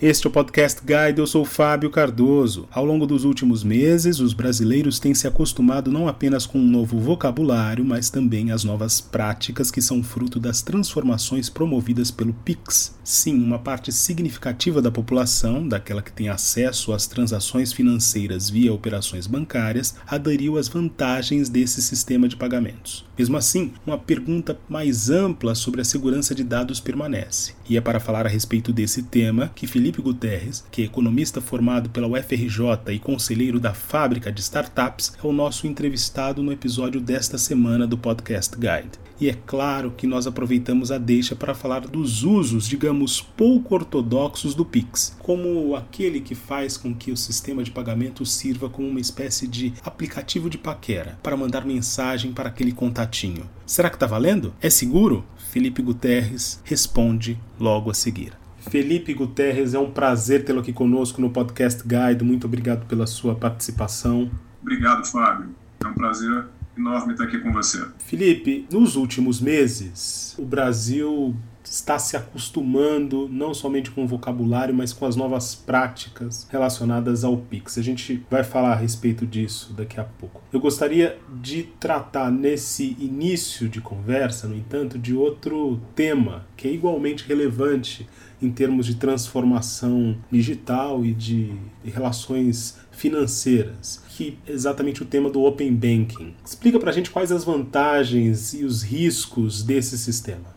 Este é o Podcast Guide, eu sou Fábio Cardoso. Ao longo dos últimos meses, os brasileiros têm se acostumado não apenas com um novo vocabulário, mas também às novas práticas que são fruto das transformações promovidas pelo Pix. Sim, uma parte significativa da população, daquela que tem acesso às transações financeiras via operações bancárias, aderiu às vantagens desse sistema de pagamentos. Mesmo assim, uma pergunta mais ampla sobre a segurança de dados permanece. E é para falar a respeito desse tema que Felipe Felipe Guterres, que é economista formado pela UFRJ e conselheiro da Fábrica de Startups, é o nosso entrevistado no episódio desta semana do Podcast Guide. E é claro que nós aproveitamos a deixa para falar dos usos, digamos, pouco ortodoxos do Pix, como aquele que faz com que o sistema de pagamento sirva como uma espécie de aplicativo de paquera para mandar mensagem para aquele contatinho. Será que está valendo? É seguro? Felipe Guterres responde logo a seguir. Felipe Guterres, é um prazer tê-lo aqui conosco no Podcast Guide. Muito obrigado pela sua participação. Obrigado, Fábio. É um prazer enorme estar aqui com você. Felipe, nos últimos meses, o Brasil está se acostumando não somente com o vocabulário, mas com as novas práticas relacionadas ao Pix. A gente vai falar a respeito disso daqui a pouco. Eu gostaria de tratar nesse início de conversa, no entanto, de outro tema que é igualmente relevante em termos de transformação digital e de relações financeiras, que é exatamente o tema do Open Banking. Explica para a gente quais as vantagens e os riscos desse sistema.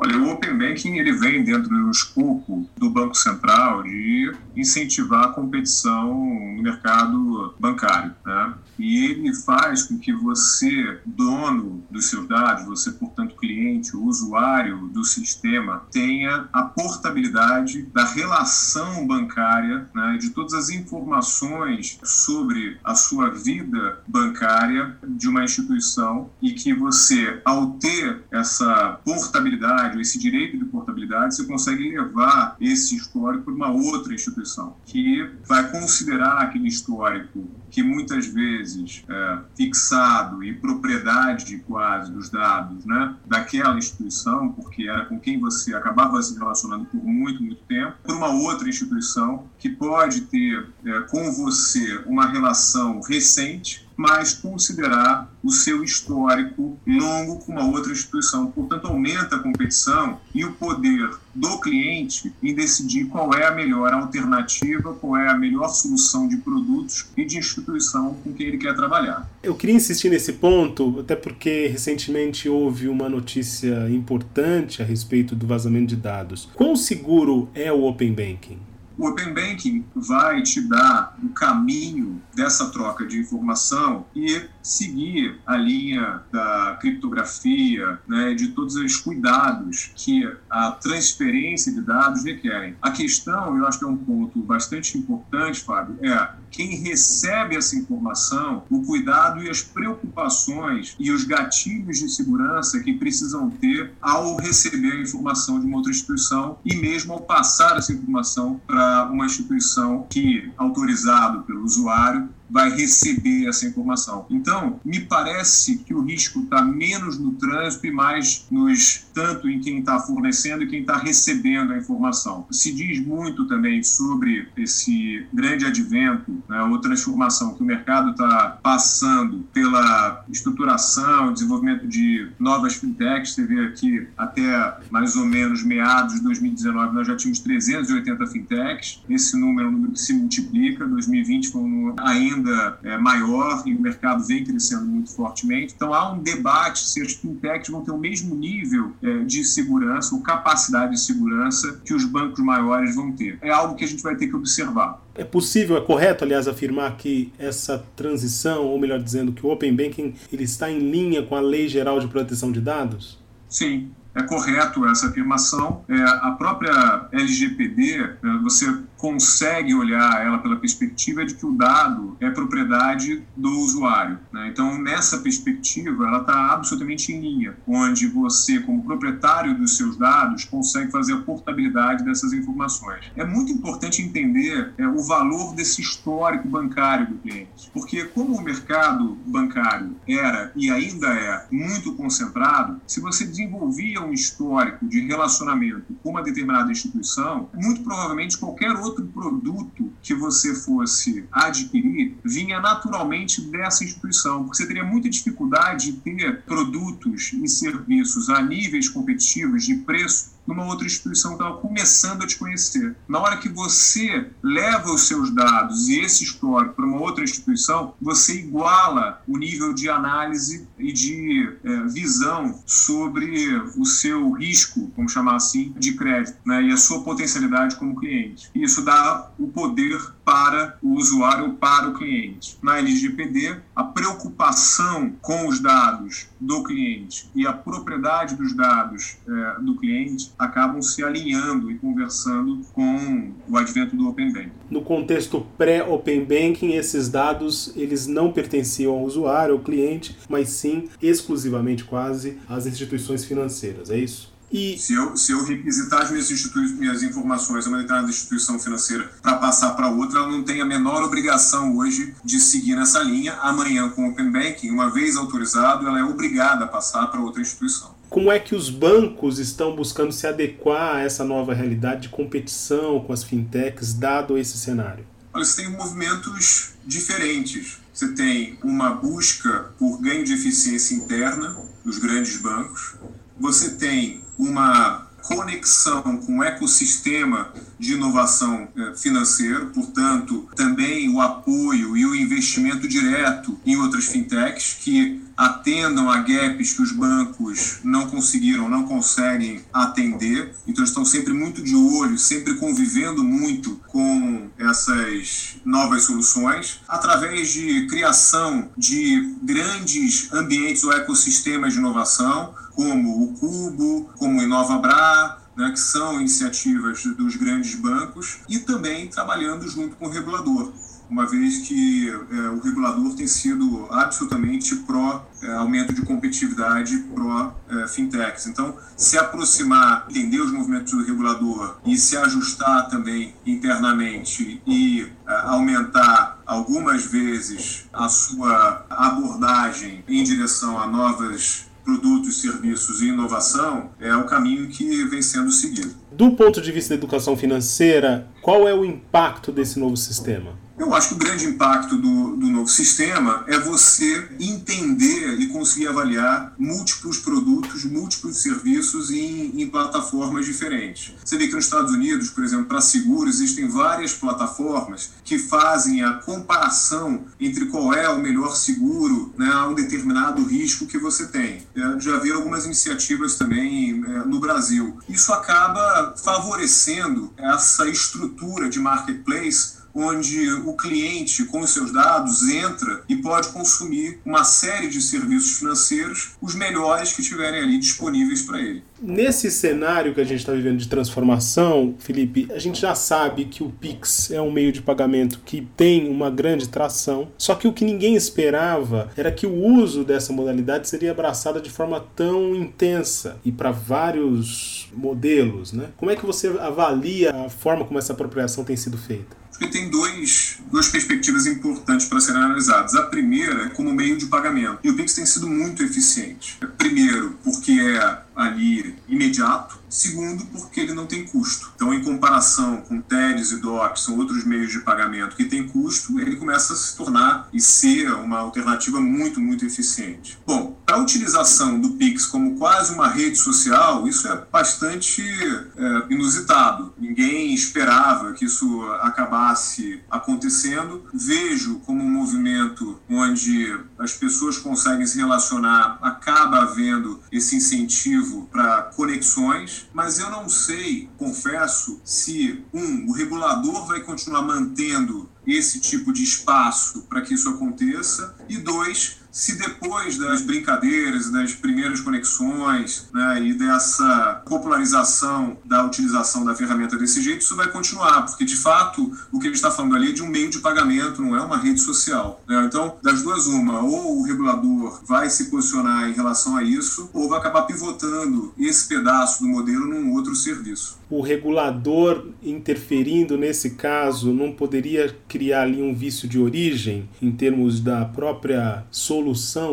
Olha, o Open Banking ele vem dentro do escopo do Banco Central de incentivar a competição no mercado bancário. Né? E ele faz com que você, dono dos seus dados, você, portanto, cliente, usuário do sistema, tenha a portabilidade da relação bancária, né? de todas as informações sobre a sua vida bancária de uma instituição e que você, ao ter essa portabilidade, esse direito de portabilidade, você consegue levar esse histórico para uma outra instituição, que vai considerar aquele histórico que muitas vezes é fixado e propriedade quase dos dados né, daquela instituição, porque era com quem você acabava se relacionando por muito, muito tempo, para uma outra instituição que pode ter é, com você uma relação recente, mas considerar o seu histórico longo com uma outra instituição. Portanto, aumenta a competição e o poder do cliente em decidir qual é a melhor alternativa, qual é a melhor solução de produtos e de instituição com quem ele quer trabalhar. Eu queria insistir nesse ponto, até porque recentemente houve uma notícia importante a respeito do vazamento de dados. Quão seguro é o Open Banking? O Open Banking vai te dar o caminho dessa troca de informação e seguir a linha da criptografia, né, de todos os cuidados que a transferência de dados requerem. A questão, eu acho que é um ponto bastante importante, Fábio, é quem recebe essa informação, o cuidado e as preocupações e os gatilhos de segurança que precisam ter ao receber a informação de uma outra instituição e mesmo ao passar essa informação para uma instituição que, autorizado pelo usuário, vai receber essa informação. Então, me parece que o risco está menos no trânsito e mais nos tanto em quem está fornecendo e quem está recebendo a informação. Se diz muito também sobre esse grande advento, né, ou transformação que o mercado está passando pela estruturação, desenvolvimento de novas fintechs. Você vê aqui até mais ou menos meados de 2019 nós já tínhamos 380 fintechs. Esse número é número que se multiplica. 2020 foi um ainda ainda é, maior e o mercado vem crescendo muito fortemente. Então há um debate se as fintechs vão ter o mesmo nível é, de segurança ou capacidade de segurança que os bancos maiores vão ter. É algo que a gente vai ter que observar. É possível, é correto, aliás, afirmar que essa transição, ou melhor dizendo, que o Open Banking ele está em linha com a Lei Geral de Proteção de Dados? Sim, é correto essa afirmação. É, a própria LGPD, é, você consegue olhar ela pela perspectiva de que o dado é propriedade do usuário. Né? Então, nessa perspectiva, ela está absolutamente em linha, onde você, como proprietário dos seus dados, consegue fazer a portabilidade dessas informações. É muito importante entender é, o valor desse histórico bancário do cliente, porque como o mercado bancário era e ainda é muito concentrado, se você desenvolvia um histórico de relacionamento com uma determinada instituição, muito provavelmente qualquer outro produto que você fosse adquirir vinha naturalmente dessa instituição, porque você teria muita dificuldade de ter produtos e serviços a níveis competitivos de preço numa outra instituição que estava começando a te conhecer. Na hora que você leva os seus dados e esse histórico para uma outra instituição, você iguala o nível de análise e de é, visão sobre o seu risco, vamos chamar assim, de crédito, né, e a sua potencialidade como cliente. Isso dá o poder para o usuário, para o cliente. Na LGPD, a preocupação com os dados do cliente e a propriedade dos dados é, do cliente acabam se alinhando e conversando com o advento do Open Banking. No contexto pré-Open Banking, esses dados eles não pertenciam ao usuário, ao cliente, mas sim exclusivamente quase às instituições financeiras, é isso? E... Se, eu, se eu requisitar as minhas, minhas informações a uma determinada instituição financeira para passar para outra, ela não tem a menor obrigação hoje de seguir nessa linha. Amanhã, com o Open Banking, uma vez autorizado, ela é obrigada a passar para outra instituição. Como é que os bancos estão buscando se adequar a essa nova realidade de competição com as fintechs, dado esse cenário? Olha, você tem movimentos diferentes. Você tem uma busca por ganho de eficiência interna dos grandes bancos. Você tem uma conexão com o ecossistema de inovação eh, financeiro, portanto, também o apoio e o investimento direto em outras fintechs que atendam a gaps que os bancos não conseguiram, não conseguem atender. Então estão sempre muito de olho, sempre convivendo muito com essas novas soluções, através de criação de grandes ambientes ou ecossistemas de inovação, como o Cubo, como o InovaBra, né, que são iniciativas dos grandes bancos, e também trabalhando junto com o regulador uma vez que é, o regulador tem sido absolutamente pró é, aumento de competitividade pró é, fintechs. Então, se aproximar, entender os movimentos do regulador e se ajustar também internamente e é, aumentar algumas vezes a sua abordagem em direção a novas produtos, serviços e inovação é o caminho que vem sendo seguido. Do ponto de vista da educação financeira, qual é o impacto desse novo sistema? Eu acho que o grande impacto do, do novo sistema é você entender e conseguir avaliar múltiplos produtos, múltiplos serviços em, em plataformas diferentes. Você vê que nos Estados Unidos, por exemplo, para seguros, existem várias plataformas que fazem a comparação entre qual é o melhor seguro né, a um determinado risco que você tem. Eu já vi algumas iniciativas também é, no Brasil. Isso acaba favorecendo essa estrutura de marketplace onde o cliente, com os seus dados, entra e pode consumir uma série de serviços financeiros, os melhores que tiverem ali disponíveis para ele. Nesse cenário que a gente está vivendo de transformação, Felipe, a gente já sabe que o Pix é um meio de pagamento que tem uma grande tração, só que o que ninguém esperava era que o uso dessa modalidade seria abraçada de forma tão intensa e para vários modelos. Né? Como é que você avalia a forma como essa apropriação tem sido feita? Porque tem dois, duas perspectivas importantes para serem analisadas. A primeira é como meio de pagamento. E o Pix tem sido muito eficiente. Primeiro, porque é ali imediato. Segundo, porque ele não tem custo. Então, em comparação com TEDs e DOCs, são outros meios de pagamento que têm custo, ele começa a se tornar e ser uma alternativa muito, muito eficiente. Bom, a utilização do Pix como quase uma rede social, isso é bastante é, inusitado. Ninguém esperava que isso acabasse acontecendo. Vejo como um movimento onde as pessoas conseguem se relacionar, acaba havendo esse incentivo para conexões, mas eu não sei, confesso, se um, o regulador vai continuar mantendo esse tipo de espaço para que isso aconteça, e dois, se depois das brincadeiras, das primeiras conexões né, e dessa popularização da utilização da ferramenta desse jeito, isso vai continuar, porque de fato o que ele está falando ali é de um meio de pagamento, não é uma rede social. Né? Então, das duas, uma, ou o regulador vai se posicionar em relação a isso, ou vai acabar pivotando esse pedaço do modelo num outro serviço. O regulador interferindo nesse caso não poderia criar ali um vício de origem em termos da própria solução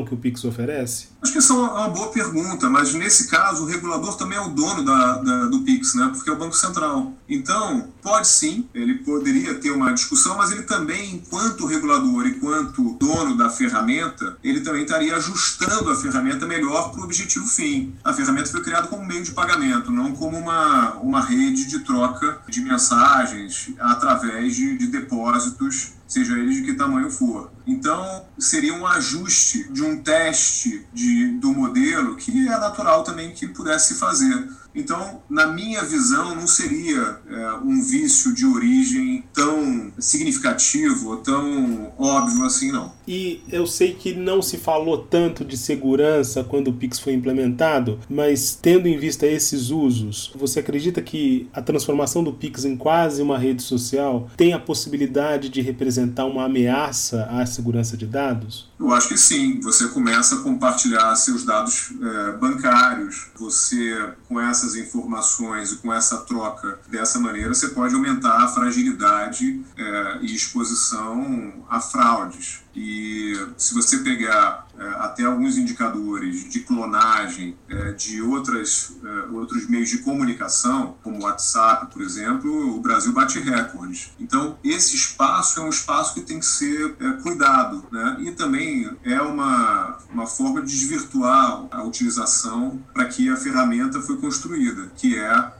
que o Pix oferece? Acho que essa é uma boa pergunta, mas nesse caso o regulador também é o dono da, da, do Pix, né? porque é o Banco Central. Então, pode sim, ele poderia ter uma discussão, mas ele também, enquanto regulador, enquanto dono da ferramenta, ele também estaria ajustando a ferramenta melhor para o objetivo fim. A ferramenta foi criada como meio de pagamento, não como uma, uma rede de troca de mensagens através de, de depósitos seja ele de que tamanho for. Então, seria um ajuste de um teste de, do modelo que é natural também que pudesse fazer. Então, na minha visão, não seria é, um vício de origem significativo, tão óbvio assim, não. E eu sei que não se falou tanto de segurança quando o Pix foi implementado, mas tendo em vista esses usos, você acredita que a transformação do Pix em quase uma rede social tem a possibilidade de representar uma ameaça à segurança de dados? Eu acho que sim. Você começa a compartilhar seus dados é, bancários. Você, com essas informações e com essa troca dessa maneira, você pode aumentar a fragilidade é, e exposição a fraudes. E se você pegar até alguns indicadores de clonagem é, de outras, é, outros meios de comunicação, como WhatsApp, por exemplo, o Brasil bate recordes. Então, esse espaço é um espaço que tem que ser é, cuidado. Né? E também é uma, uma forma de desvirtuar a utilização para que a ferramenta foi construída, que é é,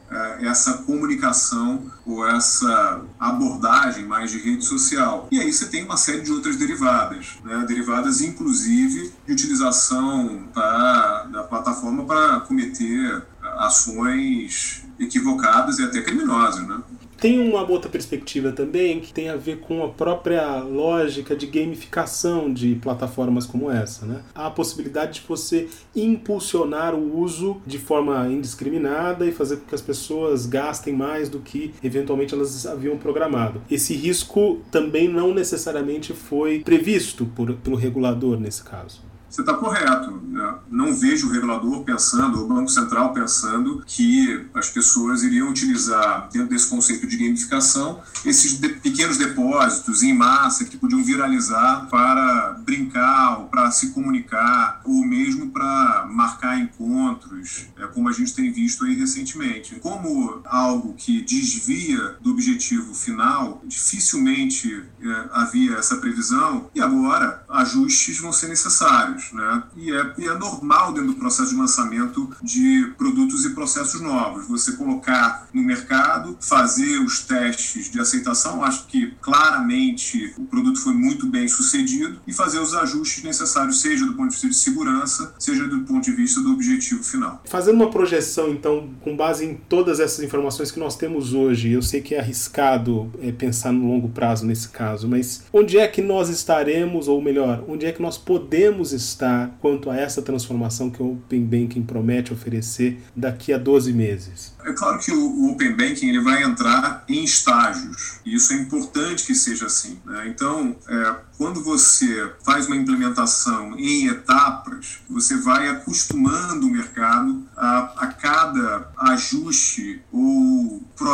essa comunicação ou essa abordagem mais de rede social. E aí você tem uma série de outras derivadas, né? derivadas inclusive de utilização da, da plataforma para cometer ações equivocadas e até criminosas. Né? Tem uma outra perspectiva também que tem a ver com a própria lógica de gamificação de plataformas como essa. Né? Há a possibilidade de você impulsionar o uso de forma indiscriminada e fazer com que as pessoas gastem mais do que eventualmente elas haviam programado. Esse risco também não necessariamente foi previsto por, pelo regulador nesse caso. Você está correto. Né? Não vejo o regulador pensando, o Banco Central pensando que as pessoas iriam utilizar, dentro desse conceito de gamificação, esses de pequenos depósitos em massa que podiam viralizar para brincar, ou para se comunicar, ou mesmo para marcar encontros, é, como a gente tem visto aí recentemente. Como algo que desvia do objetivo final, dificilmente é, havia essa previsão, e agora ajustes vão ser necessários né? E é, e é normal dentro do processo de lançamento de produtos e processos novos. Você colocar no mercado, fazer os testes de aceitação, acho que claramente o produto foi muito bem sucedido, e fazer os ajustes necessários, seja do ponto de vista de segurança, seja do ponto de vista do objetivo final. Fazendo uma projeção, então, com base em todas essas informações que nós temos hoje, eu sei que é arriscado é, pensar no longo prazo nesse caso, mas onde é que nós estaremos, ou melhor, onde é que nós podemos estar? quanto a essa transformação que o Open Banking promete oferecer daqui a 12 meses? É claro que o Open Banking ele vai entrar em estágios, e isso é importante que seja assim. Né? Então, é, quando você faz uma implementação em etapas, você vai acostumando o mercado a, a cada ajuste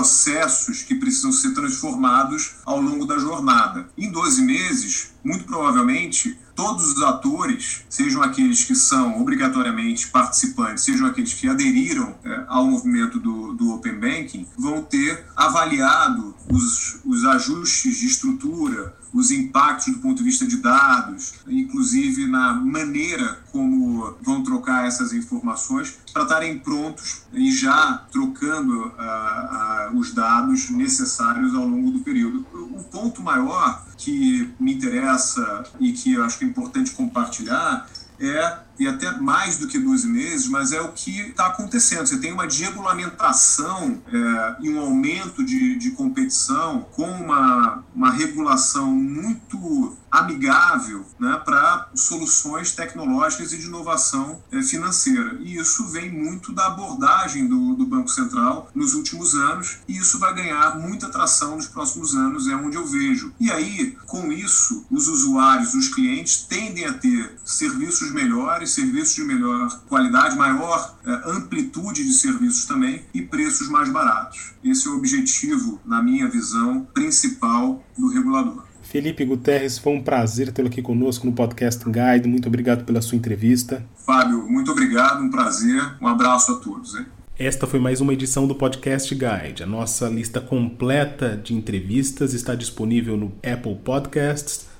processos que precisam ser transformados ao longo da jornada. Em 12 meses, muito provavelmente, todos os atores, sejam aqueles que são obrigatoriamente participantes, sejam aqueles que aderiram é, ao movimento do, do Open Banking, vão ter avaliado os, os ajustes de estrutura, os impactos do ponto de vista de dados, inclusive na maneira como vão trocar essas informações, para estarem prontos e já trocando uh, uh, os dados necessários ao longo do período. O ponto maior que me interessa e que eu acho que é importante compartilhar é e até mais do que 12 meses, mas é o que está acontecendo. Você tem uma regulamentação é, e um aumento de, de competição com uma, uma regulação muito amigável né, para soluções tecnológicas e de inovação é, financeira. E isso vem muito da abordagem do, do, Banco Central nos últimos anos, e isso vai ganhar muita atração nos próximos anos, é onde eu vejo. E aí, com isso, os usuários, os clientes tendem a ter serviços melhores, serviços de melhor qualidade, maior é, amplitude de serviços também e preços mais baratos. Esse é o objetivo, na minha visão, principal do regulador. Felipe Guterres, foi um prazer tê-lo aqui conosco no Podcast Guide. Muito obrigado pela sua entrevista. Fábio, muito obrigado, um prazer. Um abraço a todos. Hein? Esta foi mais uma edição do Podcast Guide. A nossa lista completa de entrevistas está disponível no Apple Podcasts,